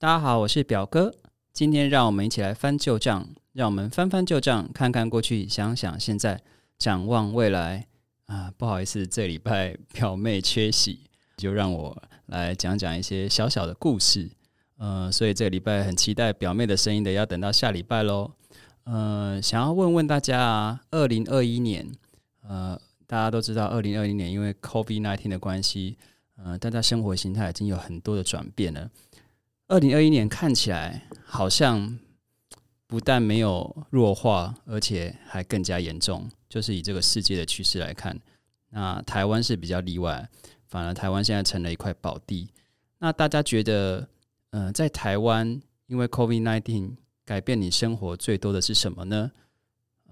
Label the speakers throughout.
Speaker 1: 大家好，我是表哥。今天让我们一起来翻旧账，让我们翻翻旧账，看看过去，想想现在，展望未来。啊，不好意思，这礼拜表妹缺席，就让我来讲讲一些小小的故事。呃，所以这礼拜很期待表妹的声音的，要等到下礼拜喽。呃，想要问问大家啊，二零二一年，呃，大家都知道，二零二一年因为 COVID nineteen 的关系，呃，大家生活形态已经有很多的转变了。二零二一年看起来好像不但没有弱化，而且还更加严重。就是以这个世界的趋势来看，那台湾是比较例外，反而台湾现在成了一块宝地。那大家觉得，呃，在台湾因为 COVID nineteen 改变你生活最多的是什么呢？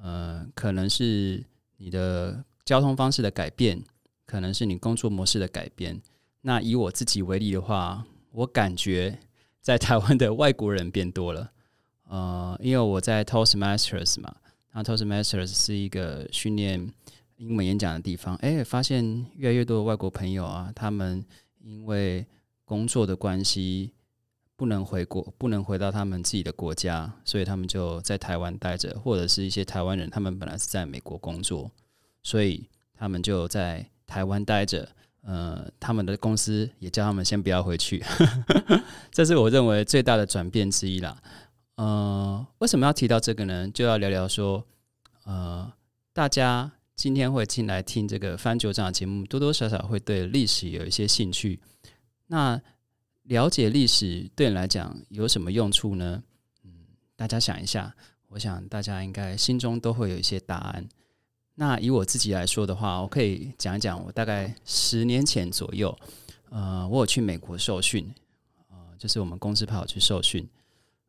Speaker 1: 呃，可能是你的交通方式的改变，可能是你工作模式的改变。那以我自己为例的话，我感觉在台湾的外国人变多了，呃，因为我在 Toastmasters 嘛。那 Toastmasters 是一个训练英文演讲的地方。哎，发现越来越多的外国朋友啊，他们因为工作的关系不能回国，不能回到他们自己的国家，所以他们就在台湾待着，或者是一些台湾人，他们本来是在美国工作，所以他们就在台湾待着。呃，他们的公司也叫他们先不要回去，这是我认为最大的转变之一啦。呃，为什么要提到这个呢？就要聊聊说，呃，大家今天会进来听这个翻旧账的节目，多多少少会对历史有一些兴趣。那了解历史对你来讲有什么用处呢？嗯，大家想一下，我想大家应该心中都会有一些答案。那以我自己来说的话，我可以讲一讲，我大概十年前左右，呃，我有去美国受训，呃，就是我们公司派我去受训。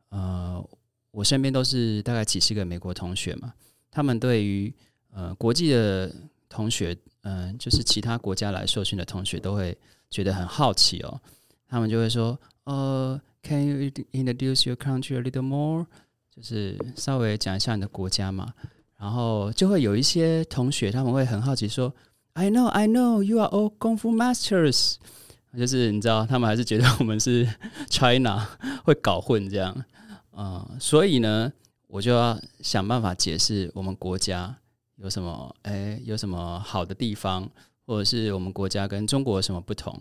Speaker 1: 呃，我身边都是大概几十个美国同学嘛，他们对于呃国际的同学，嗯，就是其他国家来受训的同学，都会觉得很好奇哦。他们就会说，呃，Can you introduce your country a little more？就是稍微讲一下你的国家嘛。然后就会有一些同学，他们会很好奇说，I know, I know, you are all Kung Fu masters。就是你知道，他们还是觉得我们是 China，会搞混这样。嗯，所以呢，我就要想办法解释我们国家有什么，哎，有什么好的地方，或者是我们国家跟中国有什么不同。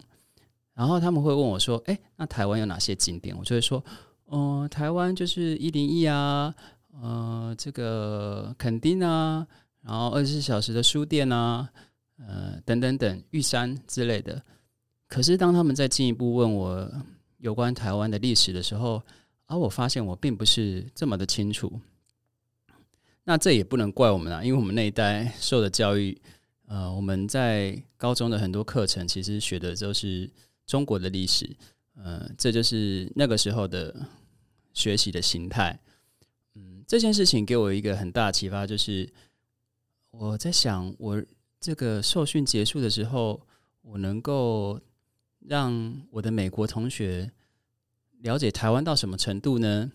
Speaker 1: 然后他们会问我说：“哎，那台湾有哪些景点？”我就会说：“嗯，台湾就是一零一啊，呃，这个垦丁啊，然后二十四小时的书店啊，呃，等等等，玉山之类的。”可是当他们再进一步问我有关台湾的历史的时候，而我发现我并不是这么的清楚，那这也不能怪我们啊，因为我们那一代受的教育，呃，我们在高中的很多课程其实学的都是中国的历史，呃，这就是那个时候的学习的形态。这件事情给我一个很大的启发，就是我在想，我这个受训结束的时候，我能够让我的美国同学。了解台湾到什么程度呢？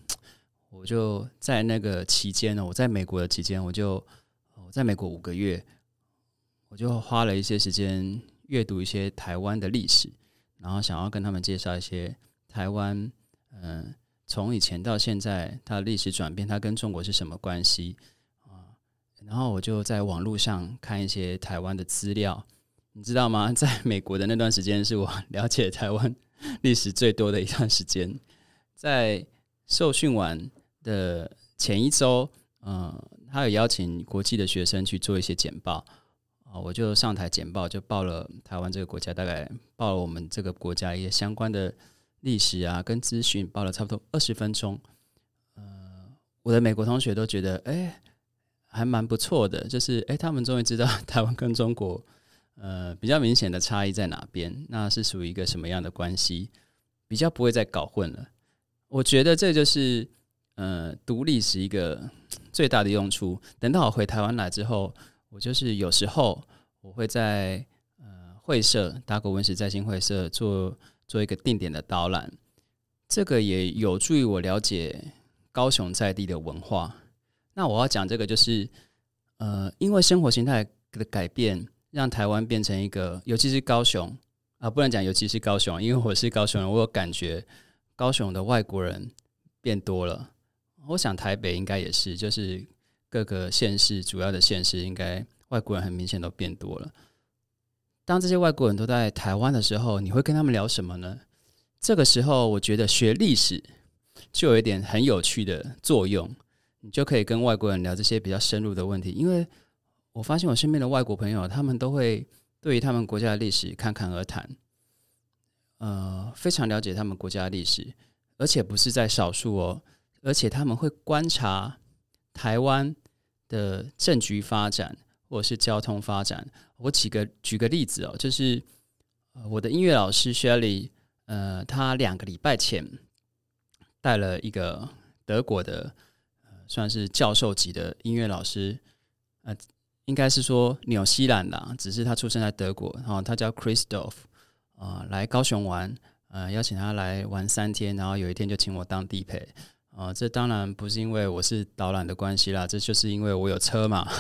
Speaker 1: 我就在那个期间呢，我在美国的期间，我就我在美国五个月，我就花了一些时间阅读一些台湾的历史，然后想要跟他们介绍一些台湾，嗯，从以前到现在它历史转变，它跟中国是什么关系啊？然后我就在网络上看一些台湾的资料，你知道吗？在美国的那段时间，是我了解台湾。历史最多的一段时间，在受训完的前一周，嗯，他有邀请国际的学生去做一些简报，啊，我就上台简报，就报了台湾这个国家，大概报了我们这个国家一些相关的历史啊，跟资讯，报了差不多二十分钟。呃，我的美国同学都觉得，哎，还蛮不错的，就是哎，他们终于知道 台湾跟中国。呃，比较明显的差异在哪边？那是属于一个什么样的关系？比较不会再搞混了。我觉得这就是呃，读历史一个 最大的用处。等到我回台湾来之后，我就是有时候我会在呃会社达国文史在新会社做做一个定点的导览，这个也有助于我了解高雄在地的文化。那我要讲这个就是呃，因为生活形态的改变。让台湾变成一个，尤其是高雄啊，不能讲尤其是高雄，因为我是高雄人，我有感觉高雄的外国人变多了。我想台北应该也是，就是各个县市主要的县市，应该外国人很明显都变多了。当这些外国人都在台湾的时候，你会跟他们聊什么呢？这个时候，我觉得学历史就有一点很有趣的作用，你就可以跟外国人聊这些比较深入的问题。因为我发现我身边的外国朋友，他们都会对于他们国家的历史侃侃而谈，呃，非常了解他们国家的历史，而且不是在少数哦。而且他们会观察台湾的政局发展，或是交通发展。我举个举个例子哦，就是我的音乐老师 Shelly，呃，他两个礼拜前带了一个德国的，算是教授级的音乐老师，呃，应该是说纽西兰的，只是他出生在德国。然后他叫 Christoph，啊，来高雄玩，呃，邀请他来玩三天，然后有一天就请我当地陪。啊，这当然不是因为我是导览的关系啦，这就是因为我有车嘛。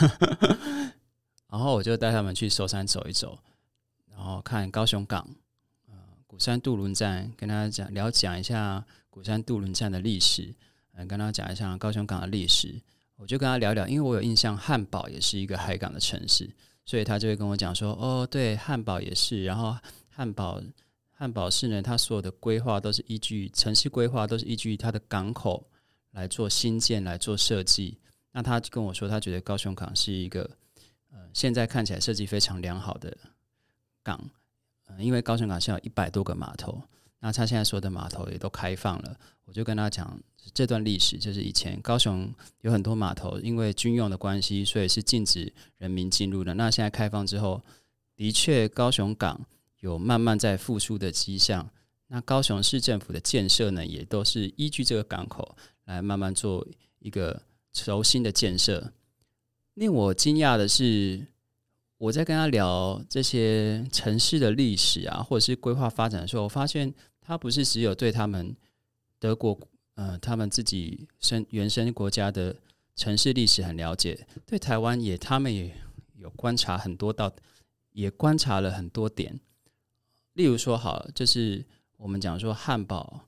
Speaker 1: 然后我就带他们去寿山走一走，然后看高雄港，呃，鼓山渡轮站，跟他讲聊讲一下鼓山渡轮站的历史，嗯，跟他讲一下高雄港的历史。我就跟他聊聊，因为我有印象，汉堡也是一个海港的城市，所以他就会跟我讲说，哦，对，汉堡也是。然后汉堡。汉堡市呢，它所有的规划都是依据城市规划，都是依据它的港口来做新建、来做设计。那他跟我说，他觉得高雄港是一个呃，现在看起来设计非常良好的港。呃，因为高雄港现在有一百多个码头，那他现在所有的码头也都开放了。我就跟他讲这段历史，就是以前高雄有很多码头，因为军用的关系，所以是禁止人民进入的。那现在开放之后，的确高雄港。有慢慢在复苏的迹象。那高雄市政府的建设呢，也都是依据这个港口来慢慢做一个轴心的建设。令我惊讶的是，我在跟他聊这些城市的历史啊，或者是规划发展的时候，我发现他不是只有对他们德国呃他们自己生原生国家的城市历史很了解，对台湾也他们也有观察很多到，也观察了很多点。例如说，好，就是我们讲说汉堡，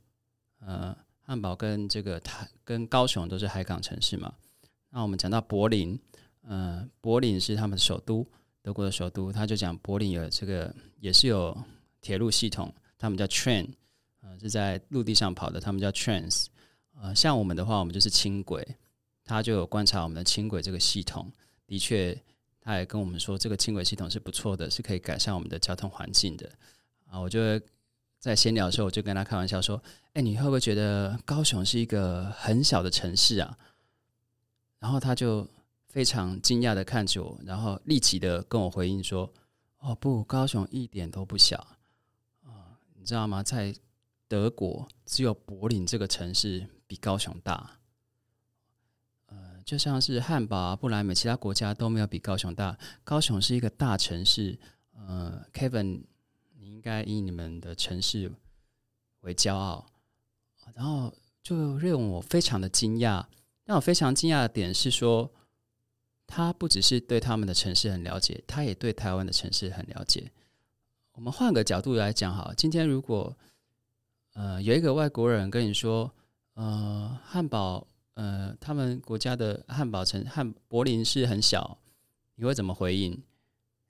Speaker 1: 呃，汉堡跟这个台跟高雄都是海港城市嘛。那我们讲到柏林，呃，柏林是他们的首都，德国的首都，他就讲柏林有这个也是有铁路系统，他们叫 train，呃，是在陆地上跑的，他们叫 trains。呃，像我们的话，我们就是轻轨，他就有观察我们的轻轨这个系统，的确，他也跟我们说，这个轻轨系统是不错的，是可以改善我们的交通环境的。啊，我就在闲聊的时候，我就跟他开玩笑说：“哎，你会不会觉得高雄是一个很小的城市啊？”然后他就非常惊讶的看着我，然后立即的跟我回应说：“哦，不，高雄一点都不小啊！你知道吗？在德国，只有柏林这个城市比高雄大。呃，就像是汉堡、啊、布莱梅，其他国家都没有比高雄大。高雄是一个大城市。呃，Kevin 你。”应该以你们的城市为骄傲，然后就让我非常的惊讶。让我非常惊讶的点是说，他不只是对他们的城市很了解，他也对台湾的城市很了解。我们换个角度来讲，好，今天如果呃有一个外国人跟你说，呃，汉堡，呃，他们国家的汉堡城汉柏林是很小，你会怎么回应？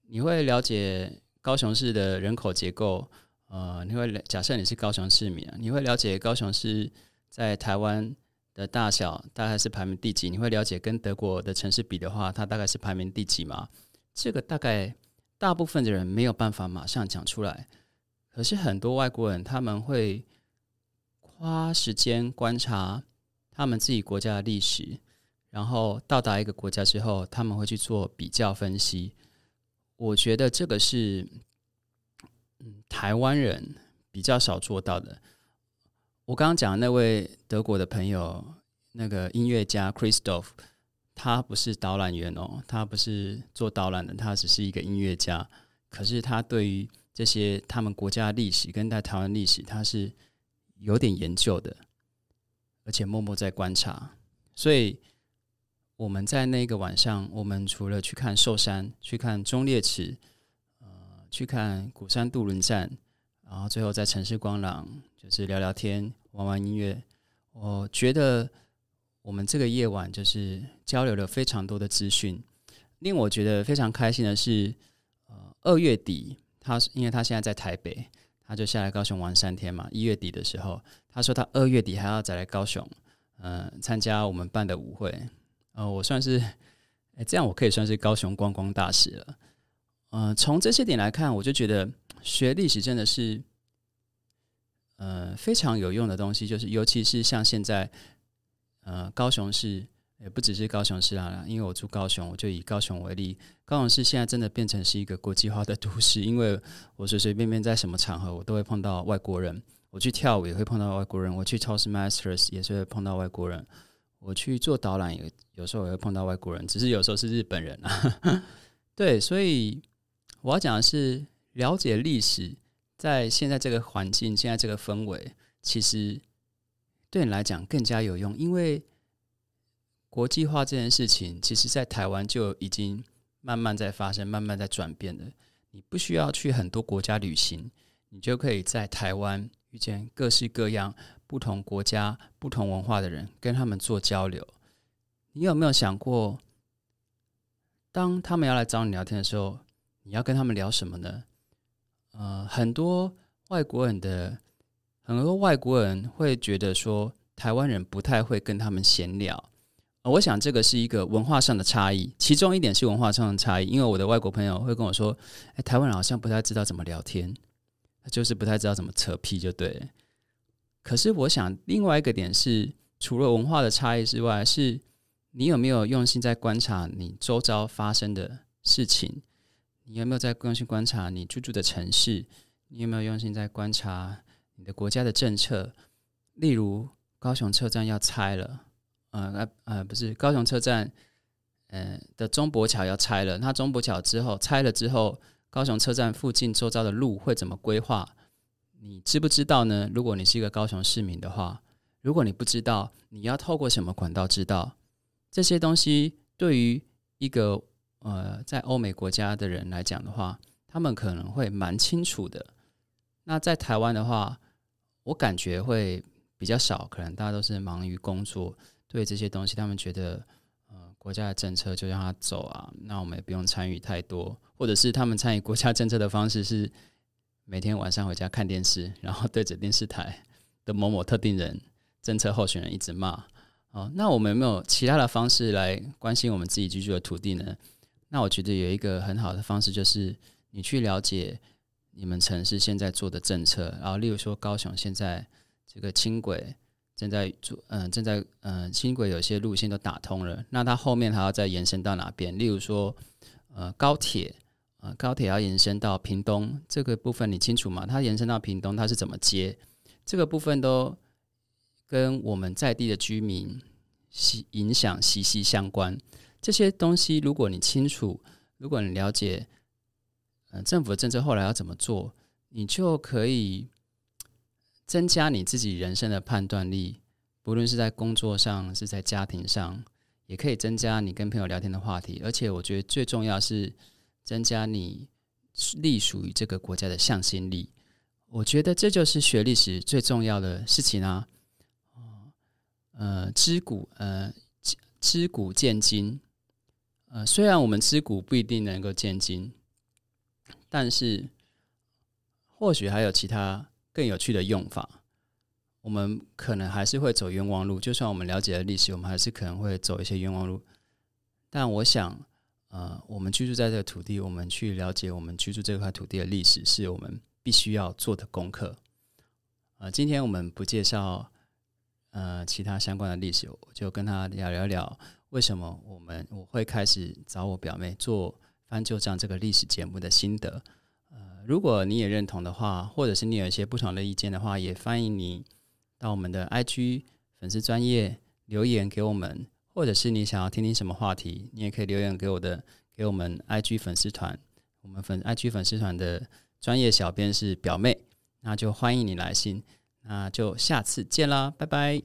Speaker 1: 你会了解？高雄市的人口结构，呃，你会假设你是高雄市民啊，你会了解高雄市在台湾的大小大概是排名第几？你会了解跟德国的城市比的话，它大概是排名第几吗？这个大概大部分的人没有办法马上讲出来，可是很多外国人他们会花时间观察他们自己国家的历史，然后到达一个国家之后，他们会去做比较分析。我觉得这个是，嗯，台湾人比较少做到的。我刚刚讲的那位德国的朋友，那个音乐家 Christoph，他不是导览员哦，他不是做导览的，他只是一个音乐家。可是他对于这些他们国家的历史跟在台湾历史，他是有点研究的，而且默默在观察，所以。我们在那个晚上，我们除了去看寿山、去看忠烈祠，呃，去看鼓山渡轮站，然后最后在城市光廊就是聊聊天。玩玩音乐。我觉得我们这个夜晚就是交流了非常多的资讯。令我觉得非常开心的是，呃，二月底他因为他现在在台北，他就下来高雄玩三天嘛。一月底的时候，他说他二月底还要再来高雄，嗯，参加我们办的舞会。呃，我算是，哎，这样我可以算是高雄观光大使了。嗯，从这些点来看，我就觉得学历史真的是，呃，非常有用的东西。就是尤其是像现在，呃，高雄市。也不只是高雄市啊，因为我住高雄，我就以高雄为例。高雄市现在真的变成是一个国际化的都市，因为我随随便便在什么场合，我都会碰到外国人。我去跳舞也会碰到外国人，我去超市 Masters 也是会碰到外国人，我去做导览也有时候也会碰到外国人，只是有时候是日本人啊。对，所以我要讲的是，了解历史，在现在这个环境、现在这个氛围，其实对你来讲更加有用，因为。国际化这件事情，其实在台湾就已经慢慢在发生，慢慢在转变了。你不需要去很多国家旅行，你就可以在台湾遇见各式各样不同国家、不同文化的人，跟他们做交流。你有没有想过，当他们要来找你聊天的时候，你要跟他们聊什么呢？呃，很多外国人的很多外国人会觉得说，台湾人不太会跟他们闲聊。我想这个是一个文化上的差异，其中一点是文化上的差异。因为我的外国朋友会跟我说：“哎，台湾人好像不太知道怎么聊天，就是不太知道怎么扯皮，就对。”可是我想另外一个点是，除了文化的差异之外，是你有没有用心在观察你周遭发生的事情？你有没有在用心观察你居住的城市？你有没有用心在观察你的国家的政策？例如，高雄车站要拆了。呃呃不是高雄车站，呃的中博桥要拆了。那中博桥之后拆了之后，高雄车站附近周遭的路会怎么规划？你知不知道呢？如果你是一个高雄市民的话，如果你不知道，你要透过什么管道知道这些东西？对于一个呃在欧美国家的人来讲的话，他们可能会蛮清楚的。那在台湾的话，我感觉会比较少，可能大家都是忙于工作。对这些东西，他们觉得，呃，国家的政策就让他走啊，那我们也不用参与太多，或者是他们参与国家政策的方式是每天晚上回家看电视，然后对着电视台的某某特定人、政策候选人一直骂。哦，那我们有没有其他的方式来关心我们自己居住的土地呢？那我觉得有一个很好的方式，就是你去了解你们城市现在做的政策，然后例如说高雄现在这个轻轨。正在做，嗯，正在，嗯，轻轨有些路线都打通了，那它后面还要再延伸到哪边？例如说，呃，高铁，呃，高铁要延伸到屏东这个部分，你清楚吗？它延伸到屏东，它是怎么接？这个部分都跟我们在地的居民息影响息息相关。这些东西，如果你清楚，如果你了解，嗯，政府的政策后来要怎么做，你就可以。增加你自己人生的判断力，不论是在工作上，是在家庭上，也可以增加你跟朋友聊天的话题。而且，我觉得最重要是增加你隶属于这个国家的向心力。我觉得这就是学历史最重要的事情啊！哦，呃，知古，呃，知古见今。呃，虽然我们知古不一定能够见今，但是或许还有其他。更有趣的用法，我们可能还是会走冤枉路。就算我们了解了历史，我们还是可能会走一些冤枉路。但我想，呃，我们居住在这个土地，我们去了解我们居住这块土地的历史，是我们必须要做的功课。呃，今天我们不介绍呃其他相关的历史，我就跟他聊聊聊为什么我们我会开始找我表妹做翻旧账这个历史节目的心得。呃如果你也认同的话，或者是你有一些不同的意见的话，也欢迎你到我们的 IG 粉丝专业留言给我们，或者是你想要听听什么话题，你也可以留言给我的，给我们 IG 粉丝团。我们粉 IG 粉丝团的专业小编是表妹，那就欢迎你来信，那就下次见啦，拜拜。